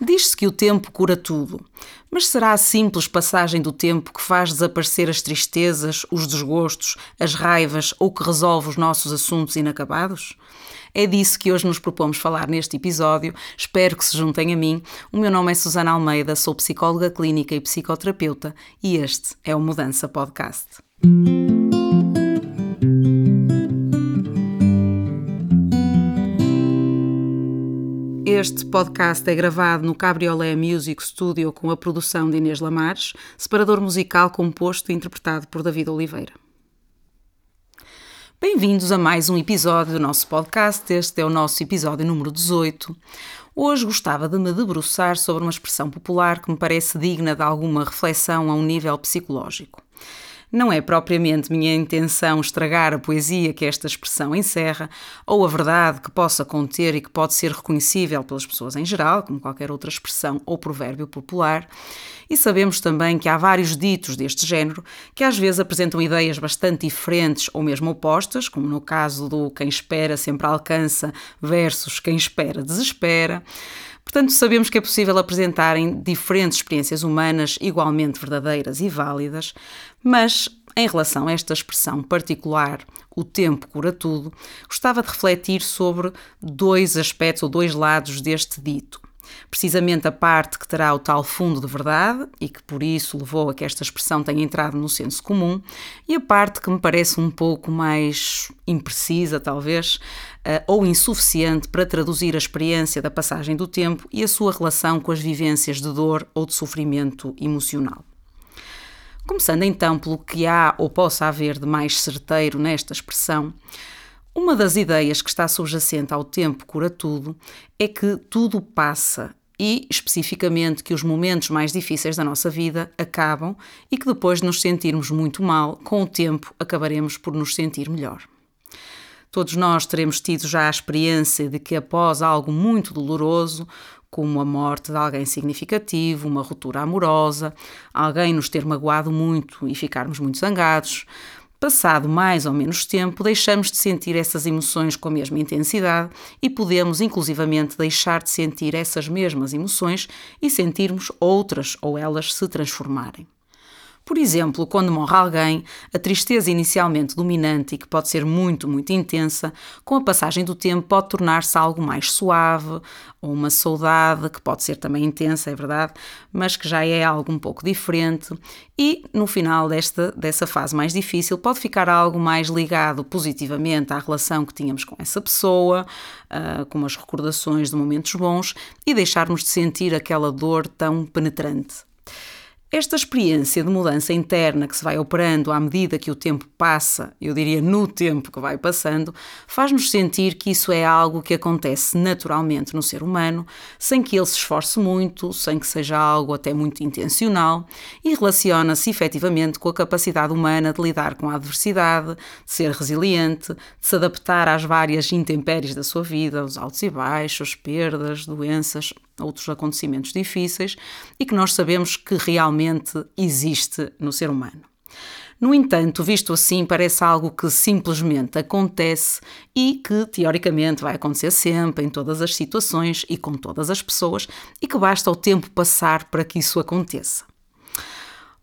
Diz-se que o tempo cura tudo, mas será a simples passagem do tempo que faz desaparecer as tristezas, os desgostos, as raivas ou que resolve os nossos assuntos inacabados? É disso que hoje nos propomos falar neste episódio. Espero que se juntem a mim. O meu nome é Susana Almeida, sou psicóloga clínica e psicoterapeuta e este é o Mudança Podcast. Este podcast é gravado no Cabriolé Music Studio com a produção de Inês Lamares, separador musical composto e interpretado por David Oliveira. Bem-vindos a mais um episódio do nosso podcast. Este é o nosso episódio número 18. Hoje gostava de me debruçar sobre uma expressão popular que me parece digna de alguma reflexão a um nível psicológico. Não é propriamente minha intenção estragar a poesia que esta expressão encerra, ou a verdade que possa conter e que pode ser reconhecível pelas pessoas em geral, como qualquer outra expressão ou provérbio popular. E sabemos também que há vários ditos deste género que às vezes apresentam ideias bastante diferentes ou mesmo opostas, como no caso do quem espera sempre alcança versus quem espera desespera. Portanto, sabemos que é possível apresentarem diferentes experiências humanas igualmente verdadeiras e válidas, mas em relação a esta expressão particular, o tempo cura tudo, gostava de refletir sobre dois aspectos ou dois lados deste dito precisamente a parte que terá o tal fundo de verdade e que por isso levou a que esta expressão tenha entrado no senso comum, e a parte que me parece um pouco mais imprecisa, talvez, eh, ou insuficiente para traduzir a experiência da passagem do tempo e a sua relação com as vivências de dor ou de sofrimento emocional. Começando então pelo que há ou possa haver de mais certeiro nesta expressão, uma das ideias que está subjacente ao tempo cura tudo é que tudo passa e, especificamente, que os momentos mais difíceis da nossa vida acabam e que depois de nos sentirmos muito mal, com o tempo acabaremos por nos sentir melhor. Todos nós teremos tido já a experiência de que, após algo muito doloroso, como a morte de alguém significativo, uma ruptura amorosa, alguém nos ter magoado muito e ficarmos muito zangados, Passado mais ou menos tempo, deixamos de sentir essas emoções com a mesma intensidade e podemos, inclusivamente, deixar de sentir essas mesmas emoções e sentirmos outras ou elas se transformarem. Por exemplo, quando morre alguém, a tristeza inicialmente dominante e que pode ser muito, muito intensa, com a passagem do tempo pode tornar-se algo mais suave, ou uma saudade que pode ser também intensa, é verdade, mas que já é algo um pouco diferente, e no final desta, dessa fase mais difícil pode ficar algo mais ligado positivamente à relação que tínhamos com essa pessoa, uh, com as recordações de momentos bons, e deixarmos de sentir aquela dor tão penetrante. Esta experiência de mudança interna que se vai operando à medida que o tempo passa, eu diria no tempo que vai passando, faz-nos sentir que isso é algo que acontece naturalmente no ser humano, sem que ele se esforce muito, sem que seja algo até muito intencional, e relaciona-se efetivamente com a capacidade humana de lidar com a adversidade, de ser resiliente, de se adaptar às várias intempéries da sua vida, os altos e baixos, perdas, doenças, outros acontecimentos difíceis e que nós sabemos que realmente existe no ser humano. No entanto, visto assim, parece algo que simplesmente acontece e que teoricamente vai acontecer sempre, em todas as situações e com todas as pessoas, e que basta o tempo passar para que isso aconteça.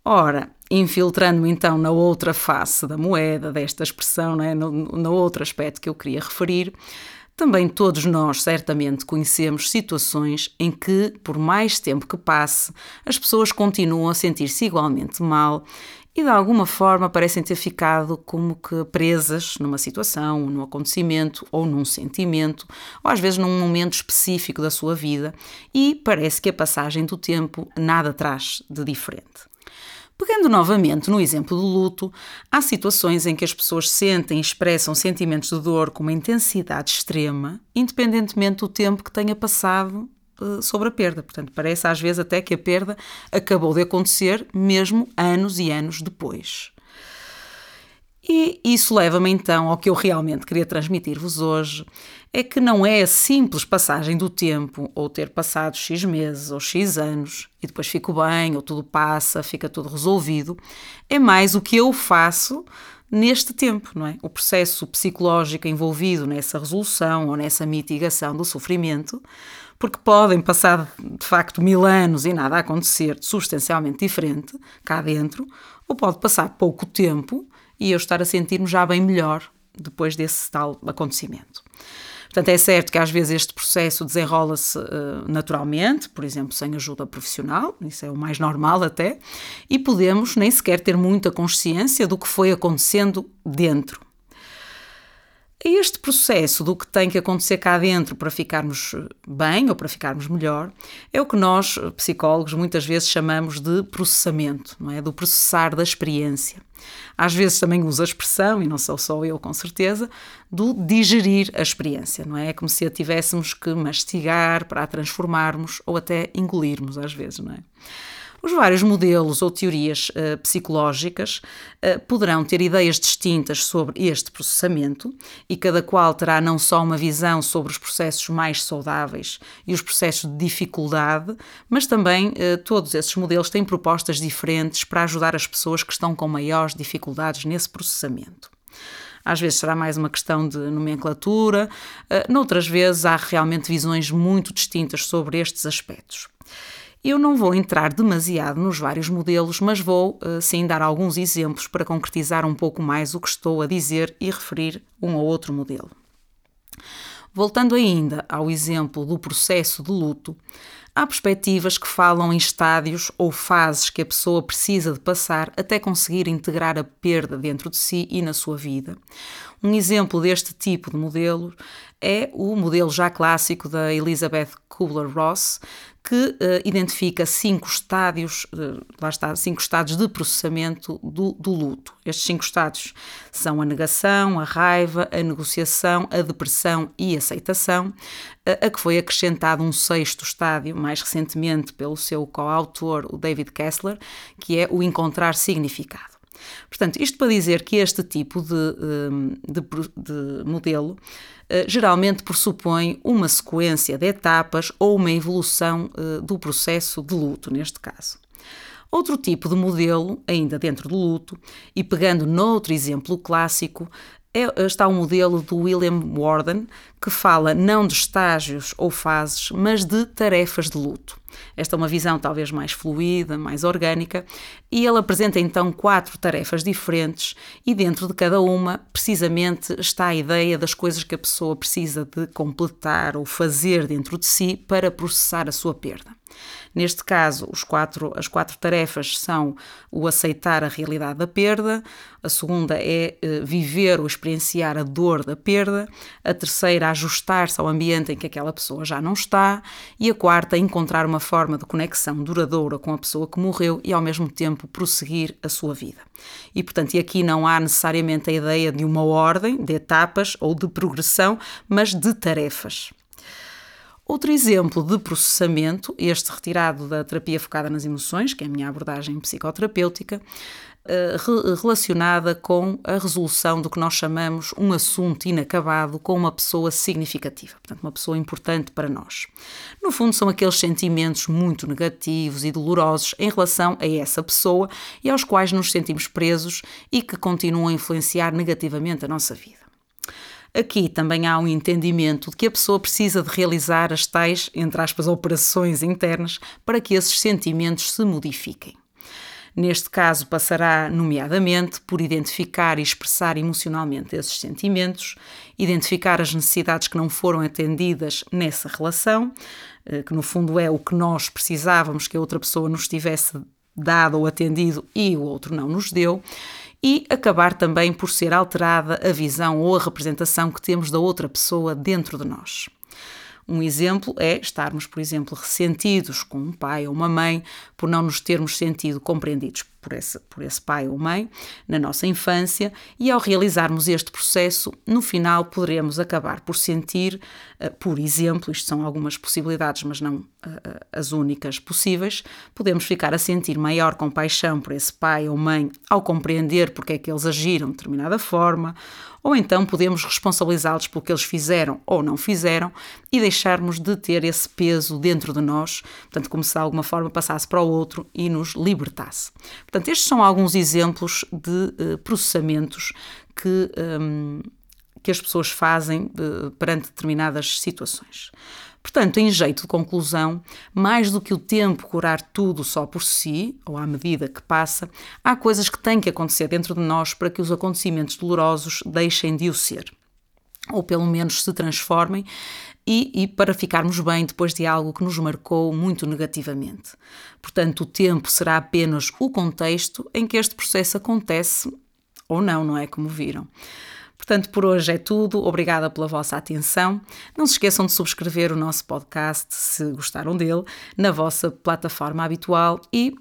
Ora, infiltrando-me então na outra face da moeda, desta expressão, né, no, no outro aspecto que eu queria referir, também todos nós certamente conhecemos situações em que, por mais tempo que passe, as pessoas continuam a sentir-se igualmente mal e de alguma forma parecem ter ficado como que presas numa situação, num acontecimento ou num sentimento, ou às vezes num momento específico da sua vida, e parece que a passagem do tempo nada traz de diferente. Pegando novamente no exemplo do luto, há situações em que as pessoas sentem e expressam sentimentos de dor com uma intensidade extrema, independentemente do tempo que tenha passado uh, sobre a perda. Portanto, parece às vezes até que a perda acabou de acontecer mesmo anos e anos depois. E isso leva-me então ao que eu realmente queria transmitir-vos hoje: é que não é a simples passagem do tempo, ou ter passado X meses ou X anos e depois fico bem, ou tudo passa, fica tudo resolvido, é mais o que eu faço neste tempo, não é? O processo psicológico envolvido nessa resolução ou nessa mitigação do sofrimento, porque podem passar de facto mil anos e nada acontecer substancialmente diferente cá dentro, ou pode passar pouco tempo e eu estar a sentir-me já bem melhor depois desse tal acontecimento. Portanto, é certo que às vezes este processo desenrola-se uh, naturalmente, por exemplo, sem ajuda profissional, isso é o mais normal até, e podemos nem sequer ter muita consciência do que foi acontecendo dentro. Este processo do que tem que acontecer cá dentro para ficarmos bem ou para ficarmos melhor é o que nós, psicólogos, muitas vezes chamamos de processamento, não é? Do processar da experiência. Às vezes também usa a expressão, e não sou só eu com certeza, do digerir a experiência, não é? É como se a tivéssemos que mastigar para a transformarmos ou até engolirmos, às vezes, não é? Os vários modelos ou teorias uh, psicológicas uh, poderão ter ideias distintas sobre este processamento e cada qual terá não só uma visão sobre os processos mais saudáveis e os processos de dificuldade, mas também uh, todos esses modelos têm propostas diferentes para ajudar as pessoas que estão com maiores dificuldades nesse processamento às vezes será mais uma questão de nomenclatura, noutras vezes há realmente visões muito distintas sobre estes aspectos. Eu não vou entrar demasiado nos vários modelos, mas vou eh, sim dar alguns exemplos para concretizar um pouco mais o que estou a dizer e referir um ou outro modelo. Voltando ainda ao exemplo do processo de luto, há perspectivas que falam em estádios ou fases que a pessoa precisa de passar até conseguir integrar a perda dentro de si e na sua vida. Um exemplo deste tipo de modelo é o modelo já clássico da Elizabeth Kubler-Ross, que uh, identifica cinco estádios, uh, lá está, cinco estados de processamento do, do, luto. Estes cinco estádios são a negação, a raiva, a negociação, a depressão e a aceitação, a que foi acrescentado um sexto estádio, mais recentemente pelo seu coautor, o David Kessler, que é o encontrar significado. Portanto, isto para dizer que este tipo de, de, de modelo eh, geralmente pressupõe uma sequência de etapas ou uma evolução eh, do processo de luto, neste caso. Outro tipo de modelo, ainda dentro do luto, e pegando noutro exemplo clássico, é, está o um modelo do William Warden, que fala não de estágios ou fases, mas de tarefas de luto. Esta é uma visão talvez mais fluida, mais orgânica, e ele apresenta então quatro tarefas diferentes, e dentro de cada uma, precisamente, está a ideia das coisas que a pessoa precisa de completar ou fazer dentro de si para processar a sua perda. Neste caso, quatro, as quatro tarefas são o aceitar a realidade da perda, a segunda é eh, viver ou experienciar a dor da perda, a terceira, ajustar-se ao ambiente em que aquela pessoa já não está, e a quarta, encontrar uma forma de conexão duradoura com a pessoa que morreu e ao mesmo tempo prosseguir a sua vida. E portanto, e aqui não há necessariamente a ideia de uma ordem, de etapas ou de progressão, mas de tarefas. Outro exemplo de processamento, este retirado da terapia focada nas emoções, que é a minha abordagem psicoterapêutica, eh, relacionada com a resolução do que nós chamamos um assunto inacabado com uma pessoa significativa, portanto, uma pessoa importante para nós. No fundo, são aqueles sentimentos muito negativos e dolorosos em relação a essa pessoa e aos quais nos sentimos presos e que continuam a influenciar negativamente a nossa vida. Aqui também há um entendimento de que a pessoa precisa de realizar as tais, entre aspas, operações internas para que esses sentimentos se modifiquem. Neste caso, passará, nomeadamente, por identificar e expressar emocionalmente esses sentimentos, identificar as necessidades que não foram atendidas nessa relação, eh, que no fundo é o que nós precisávamos que a outra pessoa nos tivesse dado ou atendido e o outro não nos deu, e acabar também por ser alterada a visão ou a representação que temos da outra pessoa dentro de nós. Um exemplo é estarmos, por exemplo, ressentidos com um pai ou uma mãe por não nos termos sentido compreendidos por esse, por esse pai ou mãe na nossa infância, e ao realizarmos este processo, no final poderemos acabar por sentir, uh, por exemplo, isto são algumas possibilidades, mas não uh, as únicas possíveis, podemos ficar a sentir maior compaixão por esse pai ou mãe ao compreender porque é que eles agiram de determinada forma, ou então podemos responsabilizá-los pelo que eles fizeram ou não fizeram e deixarmos de ter esse peso dentro de nós, portanto, como se de alguma forma passasse para o outro e nos libertasse. Portanto, estes são alguns exemplos de uh, processamentos que, um, que as pessoas fazem uh, perante determinadas situações. Portanto, em jeito de conclusão, mais do que o tempo curar tudo só por si, ou à medida que passa, há coisas que têm que acontecer dentro de nós para que os acontecimentos dolorosos deixem de o ser. Ou pelo menos se transformem e, e, para ficarmos bem depois de algo que nos marcou muito negativamente. Portanto, o tempo será apenas o contexto em que este processo acontece ou não, não é? Como viram. Portanto, por hoje é tudo. Obrigada pela vossa atenção. Não se esqueçam de subscrever o nosso podcast se gostaram dele na vossa plataforma habitual e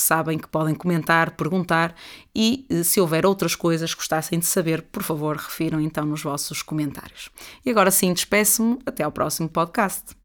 sabem que podem comentar, perguntar e eh, se houver outras coisas que gostassem de saber, por favor, refiram então nos vossos comentários. E agora sim, despeço-me. Até ao próximo podcast.